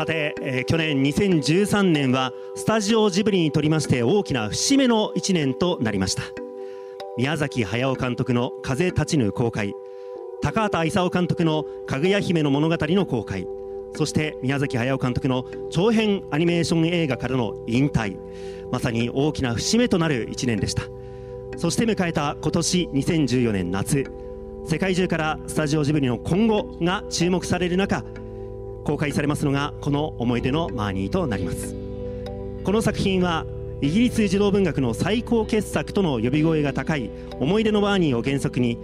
さて、えー、去年2013年はスタジオジブリにとりまして大きな節目の1年となりました。宮崎駿監督の「風立ちぬ」公開。高畑勲監督の「かぐや姫の物語」の公開。そして宮崎駿監督の長編アニメーション映画からの引退。まさに大きな節目となる1年でした。そして迎えた今年2014年夏。世界中からスタジオジブリの今後が注目される中公開されますのがこの思い出のマーニーとなります。この作品はイギリス児童文学の最高傑作との呼び声が高い思い出のマーニーを原則に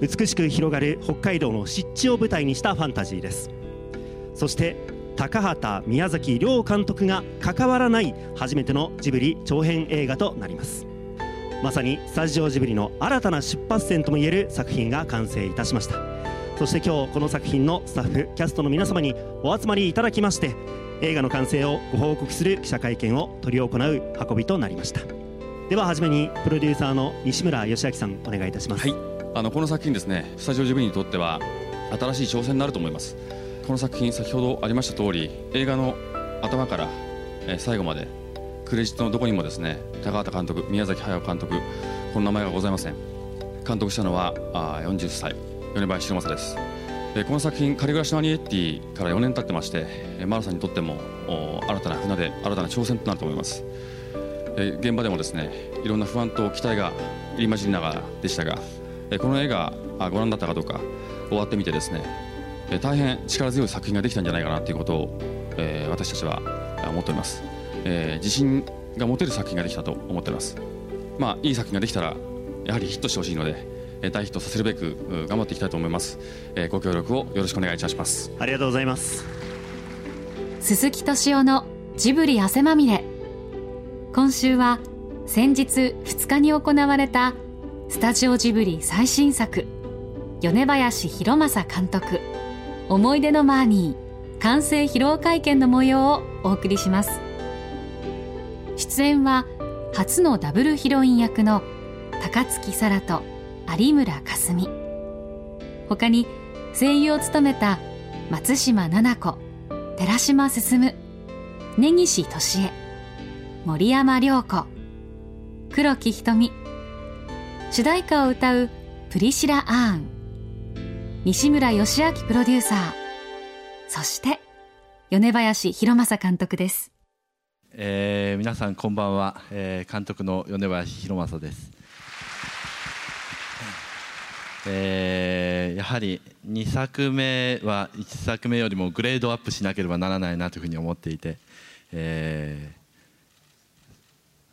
美しく広がる北海道の湿地を舞台にしたファンタジーです。そして高畑宮崎両監督が関わらない初めてのジブリ長編映画となります。まさにスタジオジブリの新たな出発点ともいえる作品が完成いたしました。そして今日この作品のスタッフキャストの皆様にお集まりいただきまして映画の完成をご報告する記者会見を執り行う運びとなりました。では初めにプロデューサーの西村義明さんお願いいたします、はい、あのこの作品ですねスタジオジブリにとっては新しい挑戦になると思います。この作品先ほどありました通り映画の頭から最後までクレジットのどこにもですね高畑監督宮崎駿監督この名前がございません。監督したのはあ40歳。米林弘正です、えこの作品「カリグラシのアニエッティ」から4年経ってまして、マラさんにとっても新たな船で新たな挑戦となると思います、え現場でもですねいろんな不安と期待が入り混じりながらでしたが、えこの映画ご覧になったかどうか終わってみてですね、え大変力強い作品ができたんじゃないかなということを、え私たちは思っております、え自信が持てる作品ができたと思っております。まあいい作品ができたらやはりヒットしてほしいので大ヒットさせるべく頑張っていきたいと思います。ご協力をよろしくお願いいたします。ありがとうございます。鈴木敏夫のジブリ汗まみれ。今週は先日2日に行われたスタジオジブリ最新作米林博正監督。思い出のマーニー完成披露会見の模様をお送りします。出演は初のダブルヒロイン役の高槻沙羅と有村架純。他に声優を務めた松島菜々子寺島進根岸俊恵森山良子黒木瞳主題歌を歌うプリシラ・アーン西村義明プロデューサーそして米林博正監督です、えー、皆さんこんばんは、えー、監督の米林博正です。えー、やはり2作目は1作目よりもグレードアップしなければならないなというふうに思っていて、え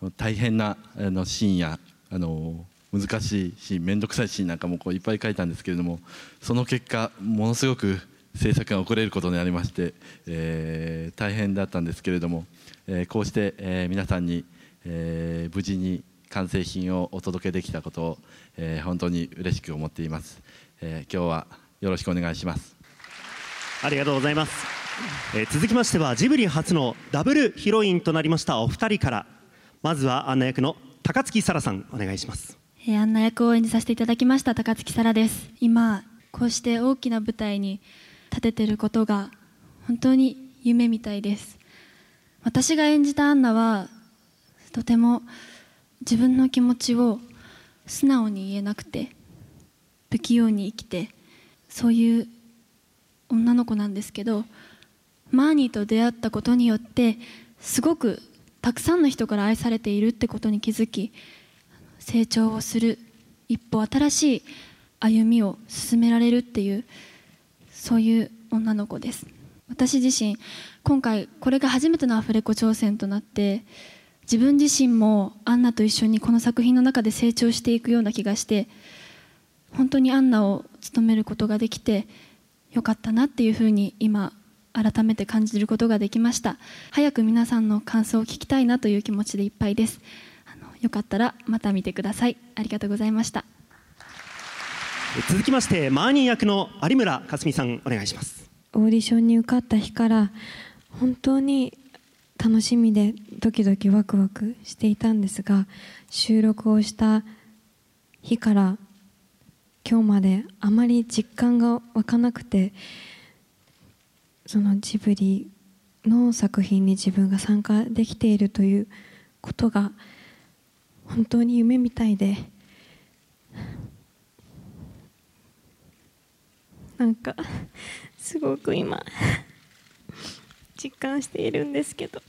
ー、大変なあのシーンやあの難しいシーン面倒くさいシーンなんかもこういっぱい書いたんですけれどもその結果ものすごく制作が遅れることになりまして、えー、大変だったんですけれども、えー、こうして、えー、皆さんに、えー、無事に完成品をお届けできたことを、えー、本当に嬉しく思っています、えー、今日はよろしくお願いします。ありがとうございます、えー、続きましてはジブリ初のダブルヒロインとなりましたお二人から。まずはアンナ役の高槻沙羅さんお願いします、えー、アンナ役を演じさせていただきました高槻沙羅です。今こうして大きな舞台に立ててることが本当に夢みたいです。私が演じたアンナはとても自分の気持ちを素直に言えなくて不器用に生きてそういう女の子なんですけどマーニーと出会ったことによってすごくたくさんの人から愛されているってことに気づき成長をする一歩新しい歩みを進められるっていうそういう女の子です。私自身今回これが初めてのアフレコ挑戦となって自分自身もアンナと一緒にこの作品の中で成長していくような気がして本当にアンナを務めることができてよかったなっていうふうに今改めて感じることができました。早く皆さんの感想を聞きたいなという気持ちでいっぱいです。あのよかったらまた見てください。ありがとうございました。続きましてマーニー役の有村架純さんお願いします。オーディションに受かった日から本当に楽しみでドキドキワクワクしていたんですが収録をした日から今日まであまり実感が湧かなくてそのジブリの作品に自分が参加できているということが本当に夢みたいでなんかすごく今実感しているんですけど。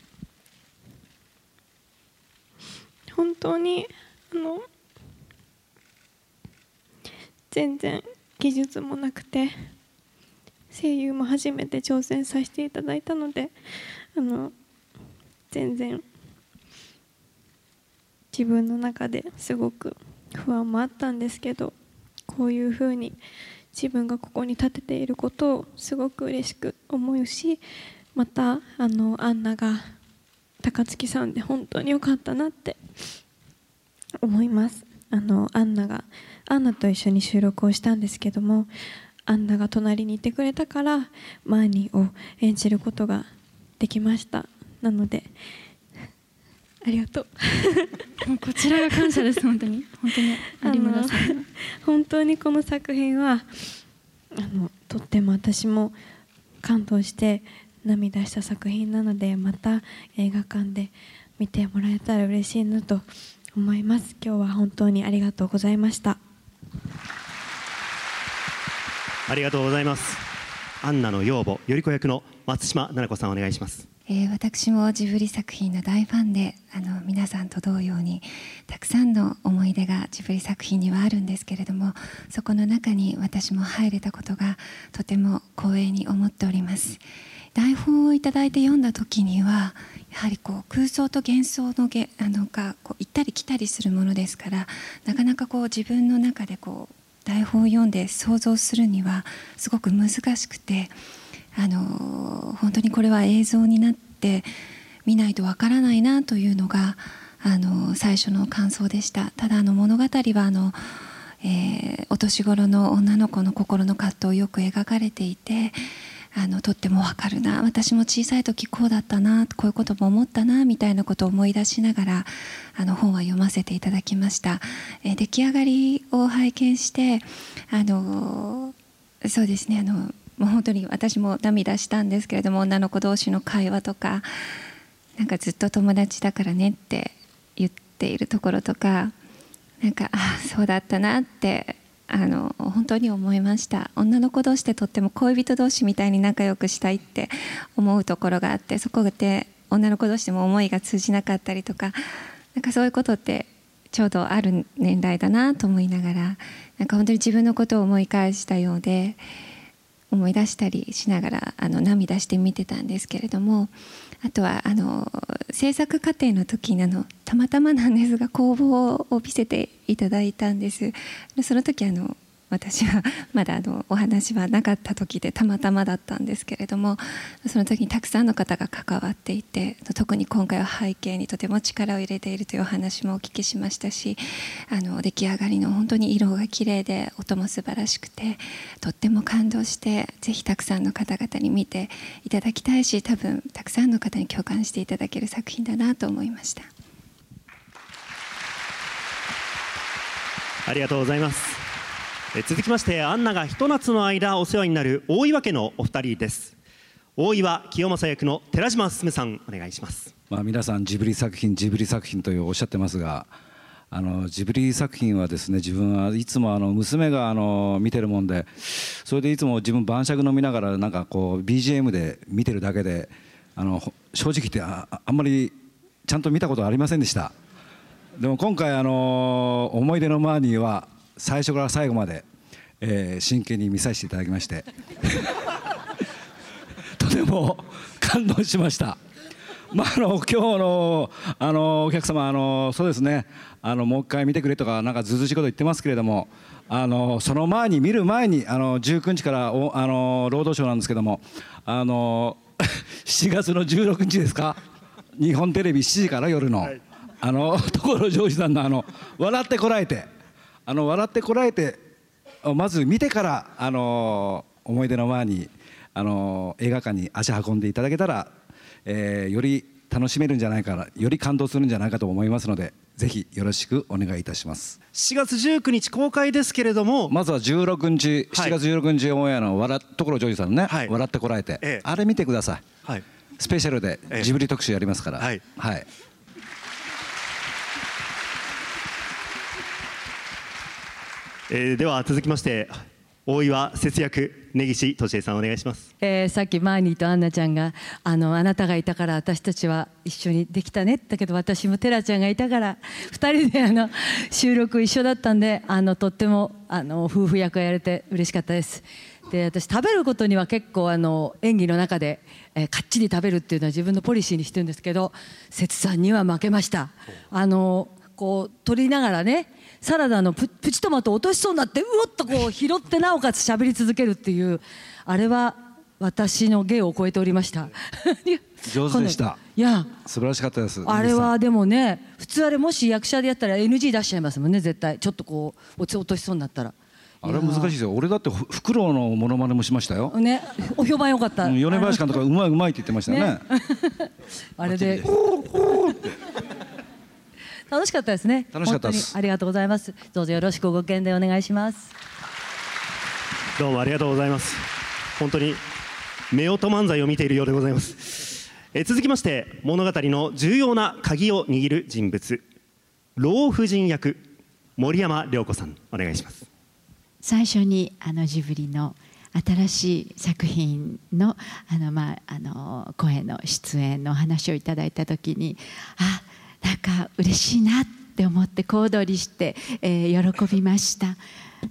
本当にあの全然技術もなくて声優も初めて挑戦させていただいたのであの全然自分の中ですごく不安もあったんですけどこういうふうに自分がここに立てていることをすごく嬉しく思うしまたあのアンナが高槻さんで本当に良かったなって思います。あのアンナがアンナと一緒に収録をしたんですけどもアンナが隣にいてくれたからマーニーを演じることができました。なのでありがとう。こちらが感謝です本当に。本当に有村さん本当にこの作品はあのとっても私も感動して涙した作品なのでまた映画館で見てもらえたら嬉しいなと思います。今日は本当にありがとうございました。ありがとうございます。アンナの養母頼子役の松島奈々子さんお願いします。えー、私もジブリ作品の大ファンであの皆さんと同様にたくさんの思い出がジブリ作品にはあるんですけれどもそこの中に私も入れたことがとても光栄に思っております。台本をいただいて読んだ時にはやはりこう空想と幻想のげあのがこう行ったり来たりするものですからなかなかこう自分の中でこう台本を読んで想像するにはすごく難しくてあの本当にこれは映像になって見ないとわからないなというのがあの最初の感想でした。ただあの物語はあの、えー、お年頃の女の子の心の葛藤をよく描かれていてあのとってもわかるな。私も小さい時こうだったなこういうことも思ったなみたいなことを思い出しながらあの本は読ませていただきました、えー、出来上がりを拝見してあのそうですねあのもう本当に私も涙したんですけれども女の子同士の会話とかなんかずっと友達だからねって言っているところとかなんかあそうだったなってあの本当に思いました。女の子同士でとっても恋人同士みたいに仲良くしたいって思うところがあってそこで女の子同士でも思いが通じなかったりとかなんかそういうことってちょうどある年代だなと思いながらなんか本当に自分のことを思い返したようで思い出したりしながらあの涙して見てたんですけれどもあとはあの制作過程の時にあのたまたまなんですが工房を見せていただいたんです。その時あの私はまだあのお話はなかった時でたまたまだったんですけれどもその時にたくさんの方が関わっていて特に今回は背景にとても力を入れているというお話もお聞きしましたしあの出来上がりの本当に色が綺麗で音も素晴らしくてとっても感動してぜひたくさんの方々に見ていただきたいし多分たくさんの方に共感していただける作品だなと思いました。ありがとうございます。続きましてアンナがひと夏の間お世話になる大岩家のお二人です。大岩清正役の寺島進さんお願いします。まあ皆さんジブリ作品ジブリ作品というおっしゃってますがあのジブリ作品はですね自分はいつもあの娘があの見てるもんでそれでいつも自分晩酌飲みながらなんかこう BGM で見てるだけであの正直言ってああんまりちゃんと見たことありませんでした。でも今回あの思い出のマーニーは最初から最後まで、えー、真剣に見させていただきましてとても感動しました。まあ、あの今日のあのお客様あのそうですね。あのもう一回見てくれとかなんかずずしいこと言ってますけれどもあのその前に見る前にあの19日からおあの労働省なんですけどもあの 7月の16日ですか？日本テレビ7時から夜の、はい、あの所ジョージさんのあの「笑ってこらえて」あの笑ってこらえてまず見てからあの思い出の前にあの映画館に足運んでいただけたら、えー、より楽しめるんじゃないかなより感動するんじゃないかと思いますのでぜひよろしくお願いいたします。7月19日公開ですけれどもまずは16日、7月16日オンエアの笑所ジョージさんのね、はい、笑ってこらえて、ええ、あれ見てください、はい、スペシャルでジブリ特集やりますから。はい、はい、えーでは続きまして大岩節約根岸俊恵さんお願いします。えーさっきマーニーとアンナちゃんがあのあなたがいたから私たちは一緒にできたね。だけど私もテラちゃんがいたから2人であの収録一緒だったんであのとってもあの夫婦役がやれて嬉しかったです。で私食べることには結構あの演技の中で、えーかっちり食べるっていうのは自分のポリシーにしてるんですけど節さんには負けました。あのこう取りながらねサラダのププチトマトを落としそうになってうおっとこう拾ってなおかつ喋り続けるっていうあれは私の芸を超えておりました。上手でした。いや素晴らしかったです。あれはでもね普通あれもし役者でやったら NG 出しちゃいますもんね絶対。ちょっとこう落ち落としそうになったら。あれは難しいですよ。俺だってふフクロウのモノマネもしましたよ。ねお評判良かった。うん米林監督がうまいうまいって言ってましたよね。あれで楽しかったですね。楽しかったです。本当にありがとうございます。どうぞよろしくご検討お願いします。どうもありがとうございます。本当に夫婦漫才を見ているようでございます。えー続きまして物語の重要な鍵を握る人物。老婦人役森山良子さん。お願いします。最初にあのジブリの新しい作品のあの、まあ、あの声の出演のお話をいただいた時にあなんか嬉しいなって思って小躍りして、えー喜びました。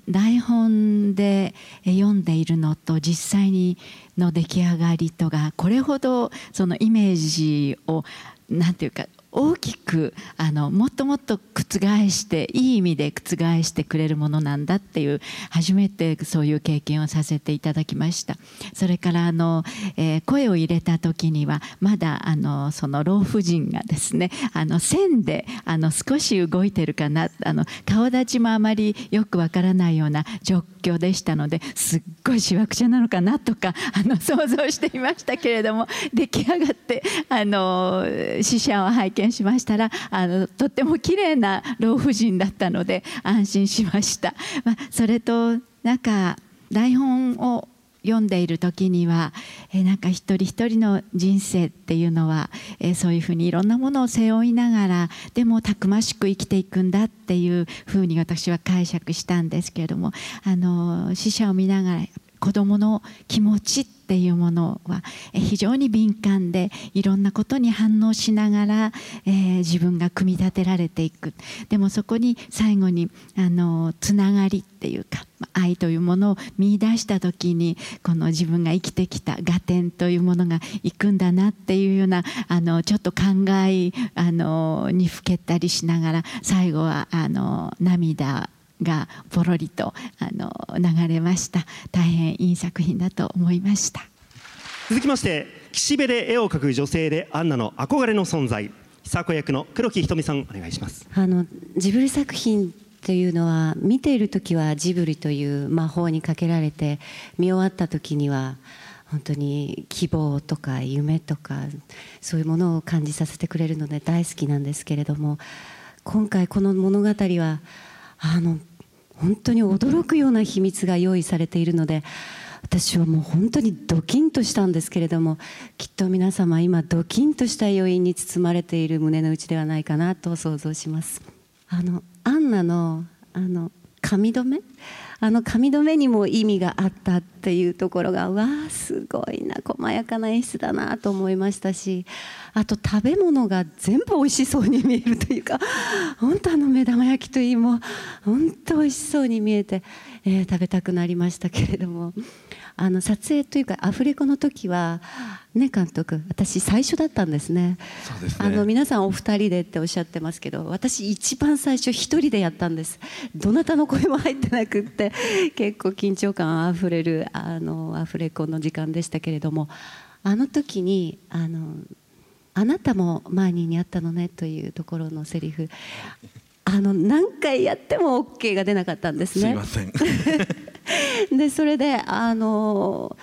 台本で読んでいるのと実際にの出来上がりとがこれほどそのイメージをなんていうか大きくあのもっともっと覆していい意味で覆してくれるものなんだっていう初めてそういう経験をさせていただきました。それからあの、えー声を入れた時にはまだあのその老婦人がですねあの線であの少し動いてるかなあの顔立ちもあまりよくわからないような状況でしたのですっごいしわくちゃなのかなとかあの想像していましたけれども出来上がってあの試写を拝見見しましたらあのとっても綺麗な老婦人だったので安心しました。まあ、それとなんか台本を読んでいる時には、えなんか一人一人の人生っていうのは、えそういうふうにいろんなものを背負いながらでもたくましく生きていくんだっていうふうに私は解釈したんですけれどもあの死者を見ながらやっ子どもの気持ちっていうものは非常に敏感でいろんなことに反応しながら、えー自分が組み立てられていく。でもそこに最後にあのつながりっていうか愛というものを見出した時にこの自分が生きてきた合点というものがいくんだなっていうようなあのちょっと考えあのにふけたりしながら最後はあの涙がポロリとあの流れました。大変いい作品だと思いました。続きまして岸辺で絵を描く女性でアンナの憧れの存在。久子役の黒木ひとみさんお願いします。あのジブリ作品というのは見ている時はジブリという魔法にかけられて見終わった時には本当に希望とか夢とかそういうものを感じさせてくれるので大好きなんですけれども今回この物語はあの本当に驚くような秘密が用意されているので私はもう本当にドキンとしたんですけれどもきっと皆様今ドキンとした余韻に包まれている胸の内ではないかなと想像します。あのアンナのあの髪留め？あの髪留めにも意味があったっていうところがわあすごいな細やかな演出だなと思いましたしあと食べ物が全部美味しそうに見えるというか 本当あの目玉焼きといいもう本当美味しそうに見えて、えー食べたくなりましたけれども。あの撮影というかアフレコの時はね監督私最初だったんですね。ね。あの皆さんお二人でっておっしゃってますけど私一番最初一人でやったんです。どなたの声も入ってなくって結構緊張感あふれるあのアフレコの時間でしたけれどもあの時にあの「あなたもマーニーに会ったのね」というところのセリフあの何回やっても OK が出なかったんですね。すいません でそれであの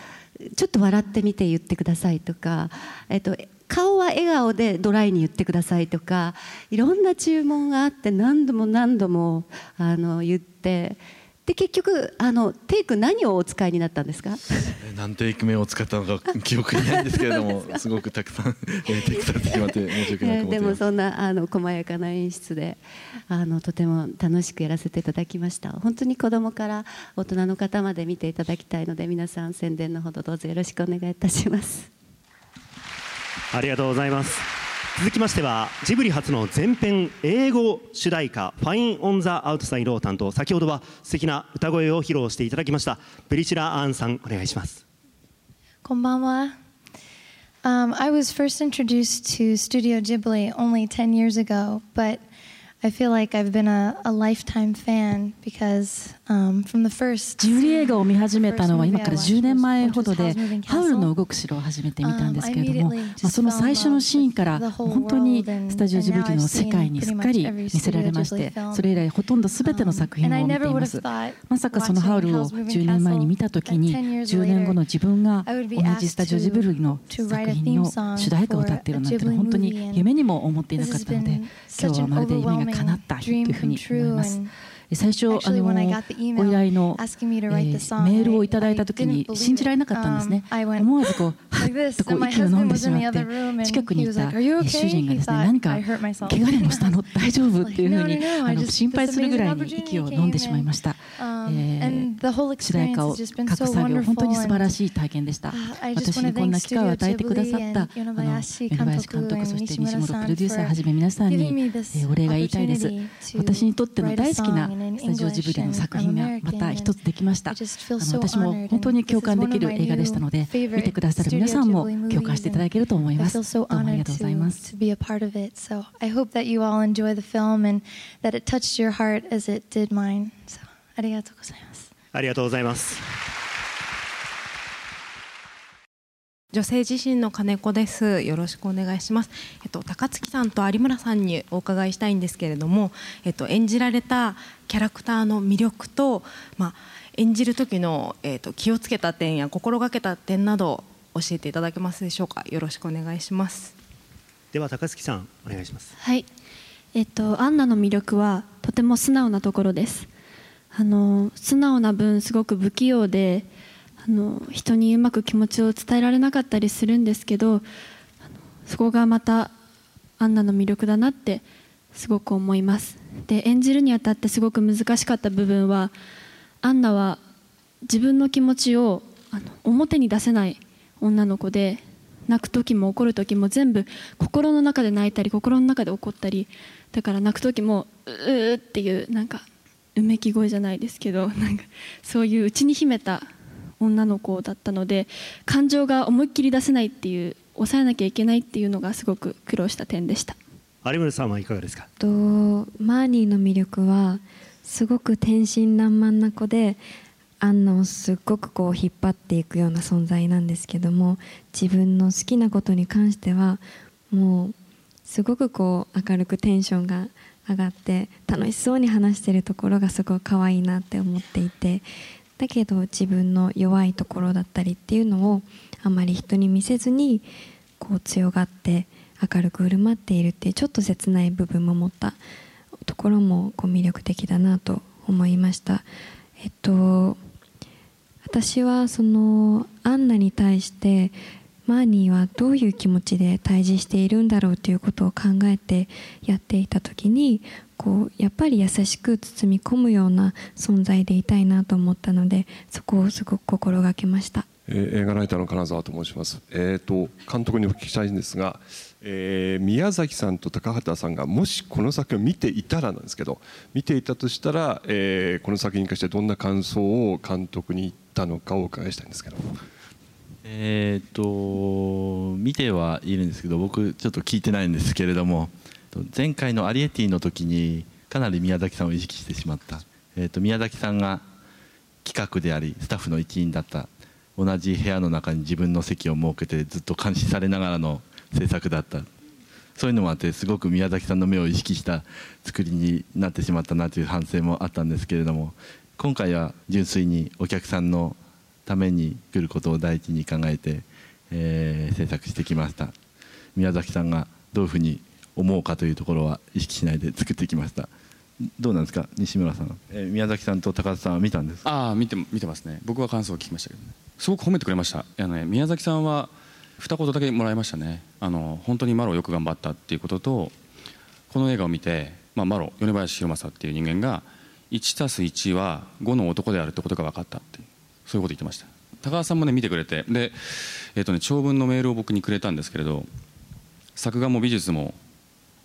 ちょっと笑ってみて言ってくださいとか、えっと、顔は笑顔でドライに言ってくださいとかいろんな注文があって何度も何度もあの言ってで結局あのテイク何をお使いになったんですか？何テイク目を使ったのか記憶にないんですけれども すごくたくさん、えー、テイクされてしまって 申し訳ないと思ってでもそんなあの細やかな演出であのとても楽しくやらせていただきました。本当に子どもから大人の方まで見ていただきたいので皆さん宣伝のほどどうぞよろしくお願いいたします。ありがとうございます続きましてはジブリ初の全編英語主題歌「 Fine on the Outside」を担当先ほどは素敵な歌声を披露していただきました。ブリシラ・アーンさんお願いします。こんばんは。Um, I was first introduced to Studio Ghibli only 10 years ago, but I feel like I've been a, a lifetime fan because um, from the first ジブリ映画を見始めたのは今から10年前ほどで「ハウルの動く城」を初めて見たんですけれども、まあ、その最初のシーンから本当にスタジオジブリの世界にすっかり見せられましてそれ以来ほとんど全ての作品を見ています。まさかそのハウルを10年前に見た時に10年後の自分が同じスタジオジブリの作品の主題歌を歌っているなんて本当に夢にも思っていなかったので今日はまるで夢が叶ったというふうに思います。最初あのご依頼の、えー、メールをいただいた時に信じられなかったんですね。思わずこう はっとこう息を飲んでしまって近くにいた主人がですね何か怪我でもしたの？大丈夫？っていうふうにあの心配するぐらいに息を飲んでしまいました、えー、主題歌を書く作業本当に素晴らしい体験でした。私にこんな機会を与えてくださったあの梅林監督そして西本プロデューサーはじめ皆さんに、えー、お礼が言いたいです。私にとっての大好きなスタジオジブリの作品がまた一つできましたあの私も本当に共感できる映画でしたので見てくださる皆さんも共感していただけると思いますどうもありがとうございます I hope that you all enjoy the film and that it touched your heart as it did mine. So, ありがとうございます。ありがとうございます。女性自身の金子です。よろしくお願いします。えっと高槻さんと有村さんにお伺いしたいんですけれども、えっと演じられたキャラクターの魅力と、まあ演じる時のえっと気をつけた点や心がけた点など教えていただけますでしょうか。よろしくお願いします。では高槻さんお願いします。はい。えっとアンナの魅力はとても素直なところです。あの素直な分すごく不器用で。あの人にうまく気持ちを伝えられなかったりするんですけどそこがまたアンナの魅力だなってすごく思います。で演じるにあたってすごく難しかった部分はアンナは自分の気持ちをあの表に出せない女の子で泣く時も怒る時も全部心の中で泣いたり心の中で怒ったりだから泣く時もうーっていうなんかうめき声じゃないですけどなんかそういう内に秘めた女の子だったので感情が思いっきり出せないっていう抑えなきゃいけないっていうのがすごく苦労した点でした。有村さんはいかがですか？とマーニーの魅力はすごく天真爛漫な子でアンナをすっごくこう引っ張っていくような存在なんですけども自分の好きなことに関してはもうすごくこう明るくテンションが上がって楽しそうに話してるところがすごく可愛いなって思っていてだけど自分の弱いところだったりっていうのをあまり人に見せずにこう強がって明るく振る舞っているっていうちょっと切ない部分も持ったところもこう魅力的だなと思いました。えっと私はそのアンナに対してマーニーはどういう気持ちで対峙しているんだろうということを考えてやっていた時にこうやっぱり優しく包み込むような存在でいたいなと思ったのでそこをすごく心がけました。えー、映画ライターの金沢と申します。えっ、ー、と監督にお聞きしたいんですが、えー、宮崎さんと高畑さんがもしこの作品を見ていたらなんですけど、見ていたとしたら、えー、この作品に関してどんな感想を監督に言ったのかをお伺いしたいんですけど。えっ、と見てはいるんですけど、僕ちょっと聞いてないんですけれども。前回のアリエティの時にかなり宮崎さんを意識してしまった、えー、と宮崎さんが企画でありスタッフの一員だった同じ部屋の中に自分の席を設けてずっと監視されながらの制作だったそういうのもあってすごく宮崎さんの目を意識した作りになってしまったなという反省もあったんですけれども今回は純粋にお客さんのために来ることを第一に考えて、えー、制作してきました。宮崎さんがどういうふうに思うかというところは意識しないで作ってきました。どうなんですか西村さん、えー、宮崎さんと高田さんは見たんですああ見て見てますね。僕は感想を聞きましたけどね。すごく褒めてくれました。あの、ね、宮崎さんは二言だけもらいましたね。あの本当にマロよく頑張ったっていうこととこの映画を見て、まあ、マロ米林弘正っていう人間が1たす1は5の男であるってことが分かったっていうそういうこと言ってました。高橋さんもね見てくれて。で、えーとね、長文のメールを僕にくれたんですけれど作画も美術も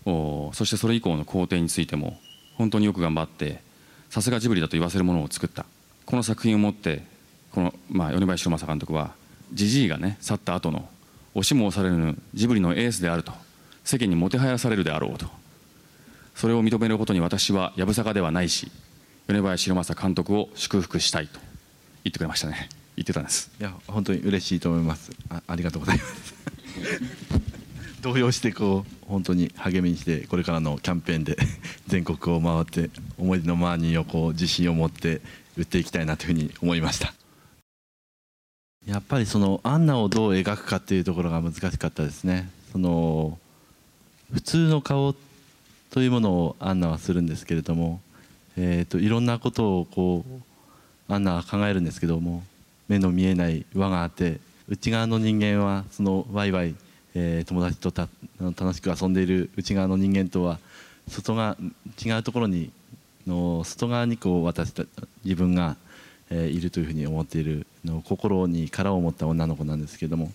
おそしてそれ以降の工程についても本当によく頑張ってさすがジブリだと言わせるものを作った。この作品をもってこの、まあ、米林弘正監督はじじいがね去った後の押しも押されるジブリのエースであると世間にもてはやされるであろうと。それを認めることに私はやぶさかではないし米林弘正監督を祝福したいと。言ってくれましたね。言ってたんです。いや本当に嬉しいと思います。あありがとうございます。動揺してこう本当に励みにしてこれからのキャンペーンで 全国を回って思い出のマーニーをこう自信を持って売っていきたいなというふうに思いました。やっぱりそのアンナをどう描くかっていうところが難しかったですね。その普通の顔というものをアンナはするんですけれども、えーと、いろんなことをこうアンナは考えるんですけども目の見えない輪があって内側の人間はそのワイワイ、えー、友達と楽しく遊んでいる内側の人間とは外側違うところにの外側にこう私た自分がえいるというふうに思っているの心に殻を持った女の子なんですけども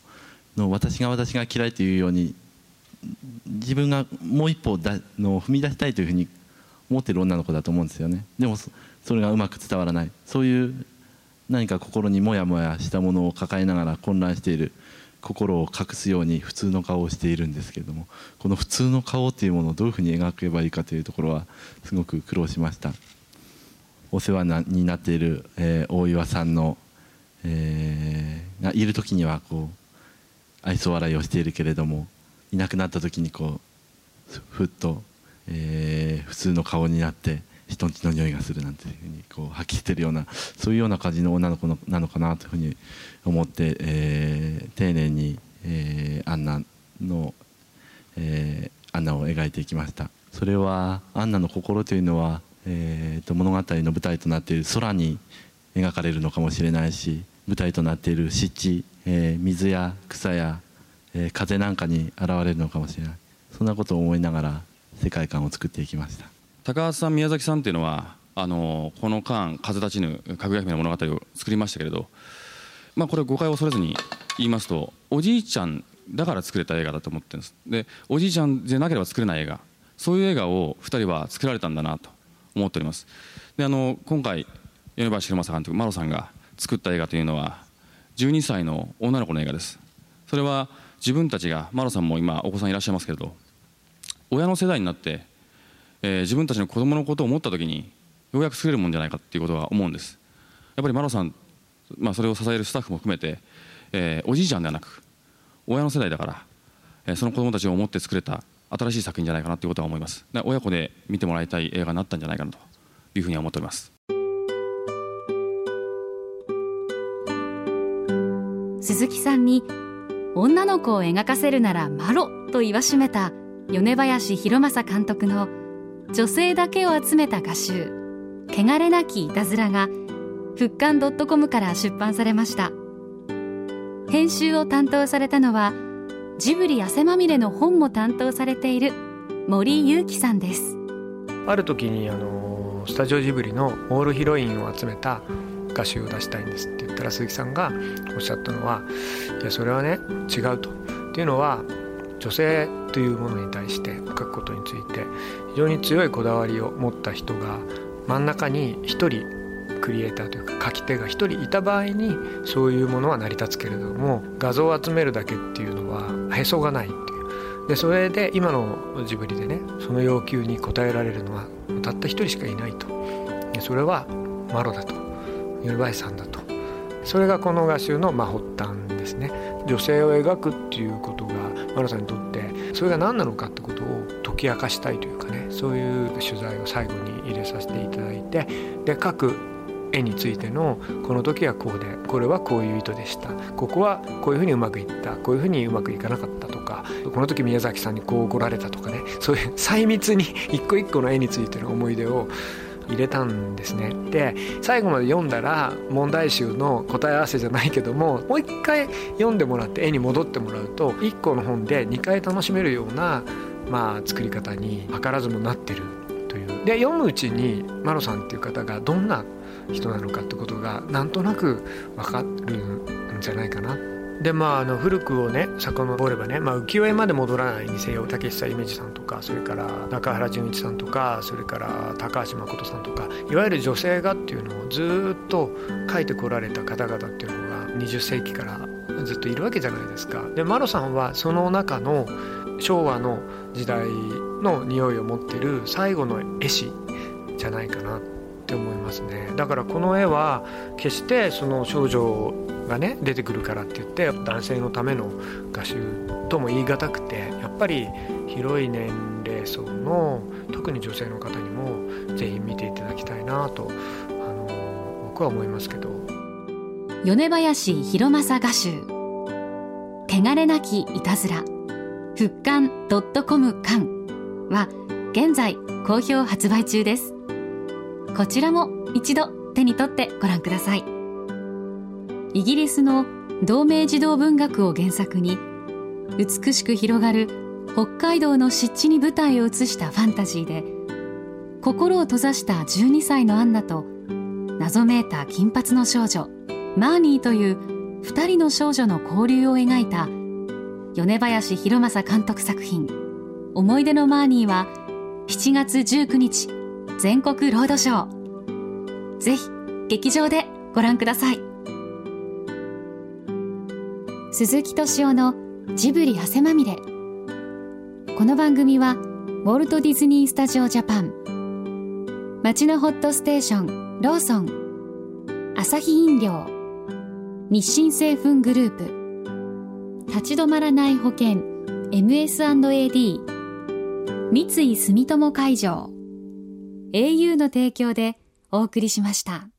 の私が私が嫌いというように自分がもう一歩だの踏み出したいというふうに思っている女の子だと思うんですよね。でもそれがうまく伝わらない。そういう何か心にモヤモヤしたものを抱えながら混乱している。心を隠すように普通の顔をしているんですけれども。この普通の顔というものをどういうふうに描けばいいかというところはすごく苦労しました。お世話になっている、えー、大岩さんの、えー、がいる時にはこう愛想笑いをしているけれどもいなくなった時にこうふっと、えー、普通の顔になって人んちの匂いがするなんていうふうにこう吐き捨てるようなそういうような感じの女の子のなのかなというふうに思って、えー、丁寧に、えー、アンナの、えー、アンナを描いていきました。それはアンナの心というのはえー、と物語の舞台となっている空に描かれるのかもしれないし舞台となっている湿地、えー、水や草や、えー、風なんかに現れるのかもしれない。そんなことを思いながら世界観を作っていきました。高橋さん宮崎さんっていうのはあのこの間風立ちぬかぐや姫の物語を作りましたけれど、まあ、これ誤解を恐れずに言いますとおじいちゃんだから作れた映画だと思ってるんです。でおじいちゃんじゃなければ作れない映画。そういう映画を2人は作られたんだなと思っております。であの今回米林弘正監督マロさんが作った映画というのは12歳の女の子の映画です。それは自分たちがマロさんも今お子さんいらっしゃいますけれど親の世代になって、えー、自分たちの子供のことを思った時にようやく作れるもんじゃないかっていうことは思うんです。やっぱりマロさん、まあ、それを支えるスタッフも含めて、えー、おじいちゃんではなく親の世代だから、えー、その子供たちを思って作れた新しい作品じゃないかなということは思います。親子で見てもらいたい映画になったんじゃないかなというふうに思っております。鈴木さんに女の子を描かせるならマロと言わしめた米林弘正監督の女性だけを集めた画集「汚れなきいたずら」が復刊 .com から出版されました。編集を担当されたのはジブリ汗まみれの本も担当されている森裕樹さんです。ある時にあのスタジオジブリのオールヒロインを集めた画集を出したいんですって言ったら鈴木さんがおっしゃったのはいやそれはね違うと。っていうのは女性というものに対して書くことについて非常に強いこだわりを持った人が真ん中に一人クリエイターというか書き手が1人いた場合にそういうものは成り立つけれども画像を集めるだけっていうのはへそがないっていう。でそれで今のジブリでねその要求に応えられるのはたった1人しかいないと。でそれはマロだとユルバイさんだとそれがこの画集のま発端ですね。女性を描くっていうことがマロさんにとってそれが何なのかってことを解き明かしたいというかねそういう取材を最後に入れさせていただいてで各絵についてのこの時はこうでこれはこういう意図でした。ここはこういうふうにうまくいった。こういうふうにうまくいかなかったとかこの時宮崎さんにこう怒られたとかねそういう細密に一個一個の絵についての思い出を入れたんですね。で最後まで読んだら問題集の答え合わせじゃないけどももう一回読んでもらって絵に戻ってもらうと1個の本で2回楽しめるようなまあ作り方に図らずもなってるという。で読むうちにマロさんっていう方がどんな人なのかってことがなんとなく分かるんじゃないかな。でまあ、あの古くをね遡ればね、まあ、浮世絵まで戻らないにせよ竹久夢二さんとかそれから中原純一さんとかそれから高橋誠さんとかいわゆる女性画っていうのをずっと描いてこられた方々っていうのが20世紀からずっといるわけじゃないですか。でマロさんはその中の昭和の時代の匂いを持ってる最後の絵師じゃないかなってって思いますね。だからこの絵は決してその少女がね出てくるからって言って男性のための画集とも言い難くてやっぱり広い年齢層の特に女性の方にもぜひ見ていただきたいなとあの僕は思いますけど。米林弘正画集。汚れなきいたずら。復刊 .com 館は現在好評発売中です。こちらも一度手に取ってご覧ください。イギリスの同名児童文学を原作に美しく広がる北海道の湿地に舞台を移したファンタジーで心を閉ざした12歳のアンナと謎めいた金髪の少女マーニーという2人の少女の交流を描いた米林弘正監督作品「思い出のマーニー」は7月19日全国ロードショー。ぜひ劇場でご覧ください。鈴木敏夫のジブリ汗まみれ。この番組はウォルト・ディズニー・スタジオ・ジャパン。街のホットステーションローソン。アサヒ飲料。日清製粉グループ。立ち止まらない保険 MS&AD 三井住友海上。Au の提供でお送りしました。